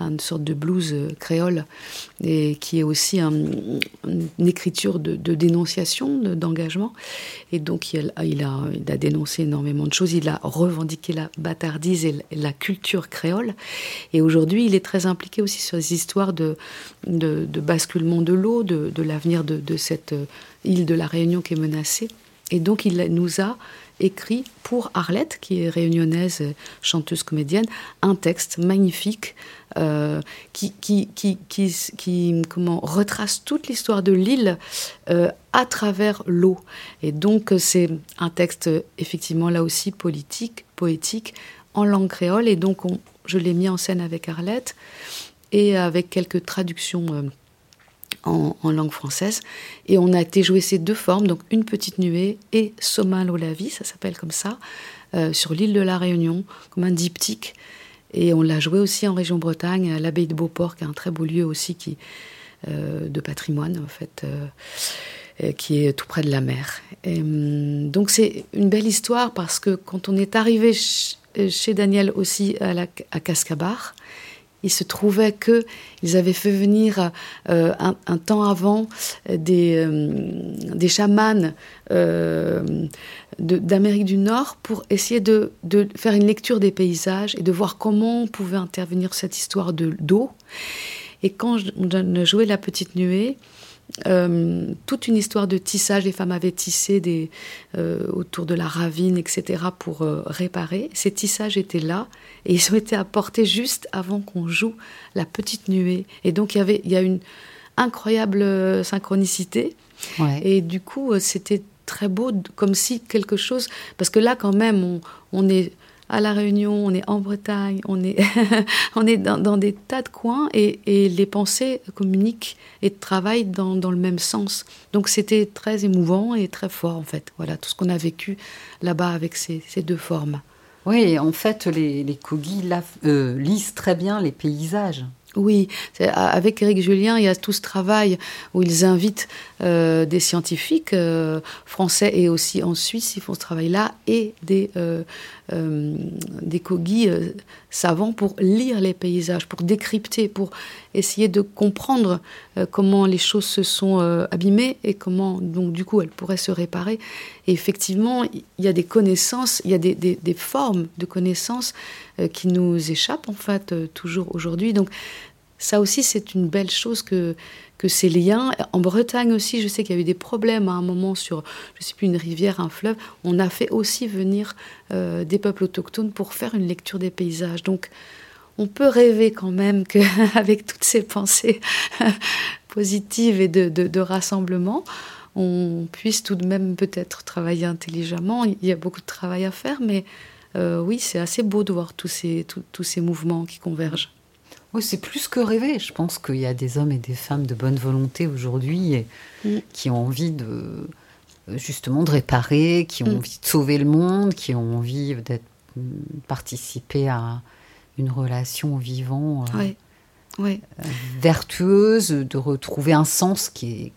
une sorte de blues créole, et qui est aussi une écriture de, dénonciation, d'engagement. Et donc il, a, il a dénoncé énormément de choses, il a revendiqué la bataille et la culture créole. Et aujourd'hui, il est très impliqué aussi sur les histoires de, de, basculement de l'eau, de, l'avenir de, cette euh, île de la Réunion qui est menacée. Et donc, il nous a écrit pour Arlette, qui est réunionnaise, chanteuse comédienne, un texte magnifique euh, qui, qui, qui, qui, comment, retrace toute l'histoire de l'île euh, à travers l'eau. Et donc c'est un texte effectivement là aussi politique, poétique, en langue créole. Et donc je l'ai mis en scène avec Arlette et avec quelques traductions. Euh, en, langue française. Et on a été jouer ces deux formes, donc une petite nuée et Somal la vie, ça s'appelle comme ça, sur l'île de la Réunion, comme un diptyque. Et on l'a joué aussi en région Bretagne, à l'abbaye de Beauport, qui est un très beau lieu aussi qui, euh, de patrimoine, en fait, euh, euh, qui est tout près de la mer. Hum, donc c'est une belle histoire parce que quand on est arrivé chez Daniel aussi à, la, à Cascabar, il se trouvait que ils avaient fait venir euh, un, temps avant des, euh, des chamans euh, d'Amérique du Nord pour essayer de, de, faire une lecture des paysages et de voir comment on pouvait intervenir cette histoire de d'eau. Et quand je, jouais La Petite Nuée, euh, toute une histoire de tissage. Les femmes avaient tissé des, euh, autour de la ravine, etc., pour euh, réparer. Ces tissages étaient là et ils ont été apportés juste avant qu'on joue la petite nuée. Et donc il y avait, il y a une incroyable synchronicité. Et du coup, c'était très beau, comme si quelque chose, parce que là quand même, on, on est à La Réunion, on est en Bretagne, on est, (laughs) on est dans, des tas de coins et, les pensées communiquent et travaillent dans, le même sens. Donc c'était très émouvant et très fort en fait. Voilà tout ce qu'on a vécu là-bas avec ces, deux formes. Oui, en fait, les, les euh, lisent très bien les paysages. Oui, avec Eric Julien, il y a tout ce travail où ils invitent euh, des scientifiques euh, français et aussi en Suisse, ils font ce travail-là, et des, euh, des cogis savants pour lire les paysages, pour décrypter, pour essayer de comprendre comment les choses se sont abîmées et comment, donc, du coup, elles pourraient se réparer. Effectivement, il y a des connaissances, il y a des, formes de connaissances qui nous échappent, en fait, toujours aujourd'hui. Donc, ça aussi, c'est une belle chose que, que ces liens. En Bretagne aussi, je sais qu'il y a eu des problèmes à un moment sur, je ne sais plus, une rivière, un fleuve. On a fait aussi venir euh, des peuples autochtones pour faire une lecture des paysages. Donc, on peut rêver quand même qu'avec (laughs) toutes ces pensées (laughs) positives et de, rassemblement, on puisse tout de même peut-être travailler intelligemment. Il y a beaucoup de travail à faire, mais euh, oui, c'est assez beau de voir tous ces, tous ces mouvements qui convergent. Oui, c'est plus que rêver. Je pense qu'il y a des hommes et des femmes de bonne volonté aujourd'hui mm. qui ont envie de justement de réparer, qui ont mm. envie de sauver le monde, qui ont envie d'être participer à une relation vivant euh, euh, vertueuse, de retrouver un sens qui est,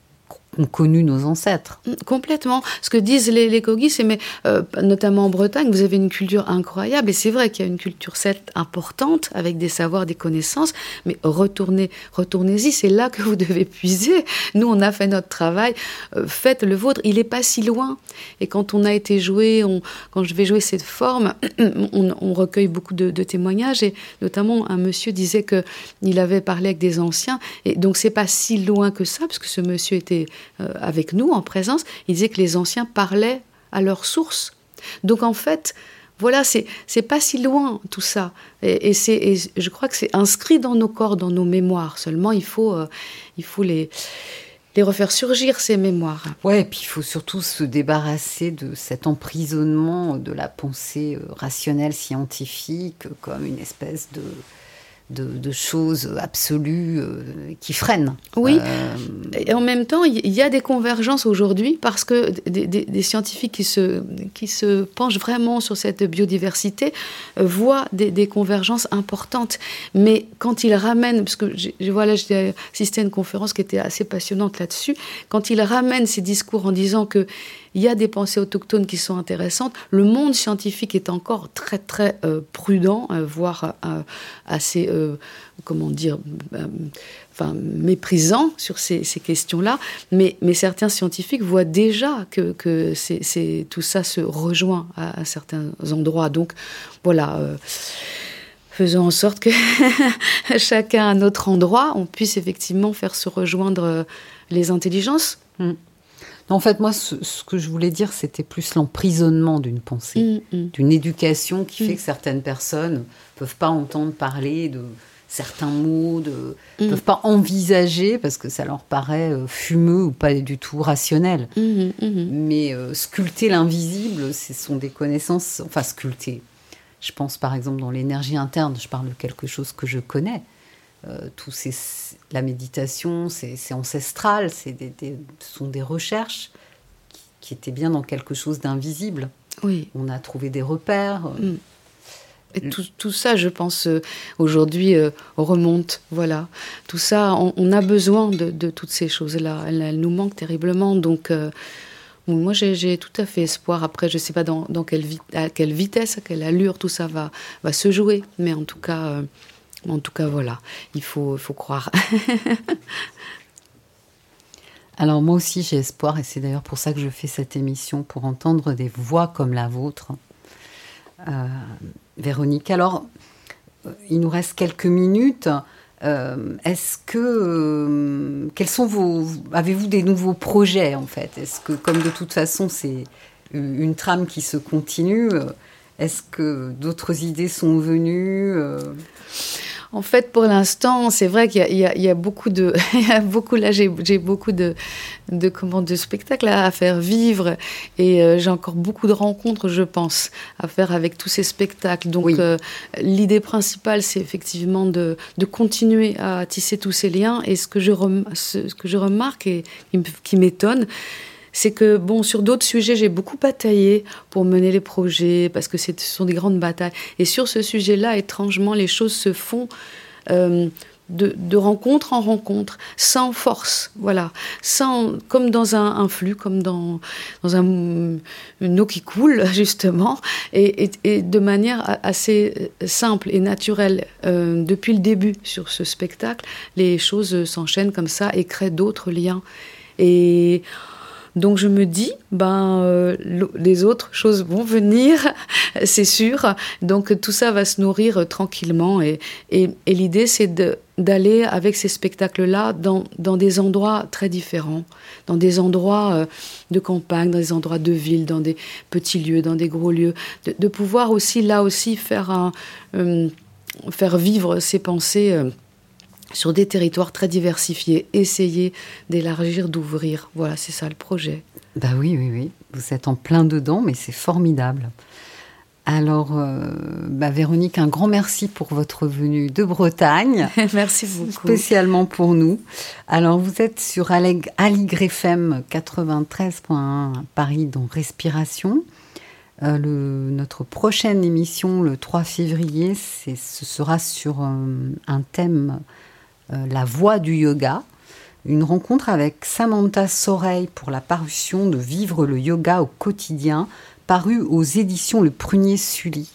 ont connu nos ancêtres. Mm, complètement. Ce que disent les, les Kogis, c'est, mais euh, notamment en Bretagne, vous avez une culture incroyable, et c'est vrai qu'il y a une culture cette importante, avec des savoirs, des connaissances, mais retournez, retournez-y, c'est là que vous devez puiser. Nous, on a fait notre travail, euh, faites le vôtre, il n'est pas si loin. Et quand on a été joué, quand je vais jouer cette forme, (clears throat) on, recueille beaucoup de, de, témoignages, et notamment un monsieur disait que il avait parlé avec des anciens, et donc c'est pas si loin que ça, parce que ce monsieur était avec nous en présence, il disait que les anciens parlaient à leur source. Donc en fait, voilà, c'est pas si loin tout ça. Et, c'est je crois que c'est inscrit dans nos corps, dans nos mémoires. Seulement, il faut euh, il faut les les refaire surgir ces mémoires. Ouais, et puis il faut surtout se débarrasser de cet emprisonnement de la pensée euh, rationnelle scientifique comme une espèce de de, choses absolues euh, qui freinent. Oui, euh, et en même temps, il y a des convergences aujourd'hui parce que des, scientifiques qui se, qui se penchent vraiment sur cette biodiversité euh, voient des, convergences importantes. Mais quand ils ramènent, parce que voilà, j'ai assisté à une conférence qui était assez passionnante là-dessus, quand ils ramènent ces discours en disant que il y a des pensées autochtones qui sont intéressantes. Le monde scientifique est encore très très euh, prudent, euh, voire euh, assez, comment dire, enfin méprisant sur ces, questions-là. Mais, certains scientifiques voient déjà que, tout ça se rejoint à, certains endroits. Donc voilà faisons en sorte que (laughs) chacun à notre endroit, on puisse effectivement faire se rejoindre les intelligences. Mm. En fait, moi, ce, que je voulais dire, c'était plus l'emprisonnement d'une pensée, mm, mm. d'une éducation qui fait mm. que certaines personnes ne peuvent pas entendre parler de certains mots, ne peuvent pas envisager parce que ça leur paraît euh, fumeux ou pas du tout rationnel. Mais euh, sculpter l'invisible, ce sont des connaissances, enfin sculpter. Je pense par exemple dans l'énergie interne, je parle de quelque chose que je connais. Euh, tout ces, la méditation, c'est ancestral, c'est des, ce sont des recherches qui, étaient bien dans quelque chose d'invisible. Oui. On a trouvé des repères. Mm. Et tout, tout, ça, je pense, euh, aujourd'hui, euh, remonte. Voilà. Tout ça, on, a besoin de, de toutes ces choses-là. Elles, nous manquent terriblement. Donc, moi, j'ai tout à fait espoir. Après, je ne sais pas dans, dans quelle, à quelle vitesse, à quelle allure tout ça va, va se jouer. Mais en tout cas, en tout cas, voilà, il faut, croire. (laughs) Alors moi aussi j'ai espoir et c'est d'ailleurs pour ça que je fais cette émission, pour entendre des voix comme la vôtre. Euh, Véronique, alors il nous reste quelques minutes. Euh, est-ce que euh, quels sont vos avez-vous des nouveaux projets en fait? Est-ce que comme de toute façon c'est une trame qui se continue, est-ce que d'autres idées sont venues En fait, pour l'instant, c'est vrai qu'il y, y, a beaucoup de, (laughs) il y a beaucoup là, j'ai beaucoup de, de comment, de spectacles à, faire vivre, et euh, j'ai encore beaucoup de rencontres, je pense, à faire avec tous ces spectacles. Donc, euh, l'idée principale, c'est effectivement de, de, continuer à tisser tous ces liens. Et ce que je, ce, que je remarque et qui m'étonne, c'est que, bon, sur d'autres sujets, j'ai beaucoup bataillé pour mener les projets, parce que ce sont des grandes batailles. Et sur ce sujet-là, étrangement, les choses se font euh, de, rencontre en rencontre, sans force, voilà, sans, comme dans un, flux, comme dans, dans un, une eau qui coule, (laughs) justement, et, de manière assez simple et naturelle. Euh, depuis le début sur ce spectacle, les choses s'enchaînent comme ça et créent d'autres liens. Et donc je me dis, ben euh, les autres choses vont venir, (laughs) c'est sûr. Donc tout ça va se nourrir euh, tranquillement. Et, et, l'idée, c'est d'aller avec ces spectacles-là dans, dans, des endroits très différents, dans des endroits euh, de campagne, dans des endroits de ville, dans des petits lieux, dans des gros lieux, de, pouvoir aussi là aussi faire, faire vivre ces pensées sur des territoires très diversifiés, essayer d'élargir, d'ouvrir. Voilà, c'est ça le projet. Bah oui, oui, oui. Vous êtes en plein dedans, mais c'est formidable. Alors, euh, bah Véronique, un grand merci pour votre venue de Bretagne. (laughs) merci beaucoup. Spécialement pour nous. Alors, vous êtes sur Aligre FM 93.1 Paris, dans Respiration. Euh, le, notre prochaine émission, le 3 février, ce sera sur euh, un thème la voix du yoga, une rencontre avec Samantha Soreille pour la parution de Vivre le yoga au quotidien, paru aux éditions Le Prunier Sully.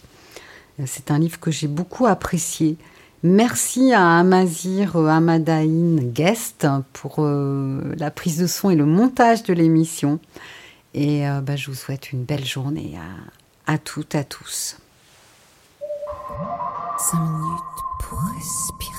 Euh, c'est un livre que j'ai beaucoup apprécié. Merci à Amazir Amadaïn Guest pour euh, la prise de son et le montage de l'émission. Et bah, je vous souhaite une belle journée à, à toutes, à tous. Cinq minutes pour respirer.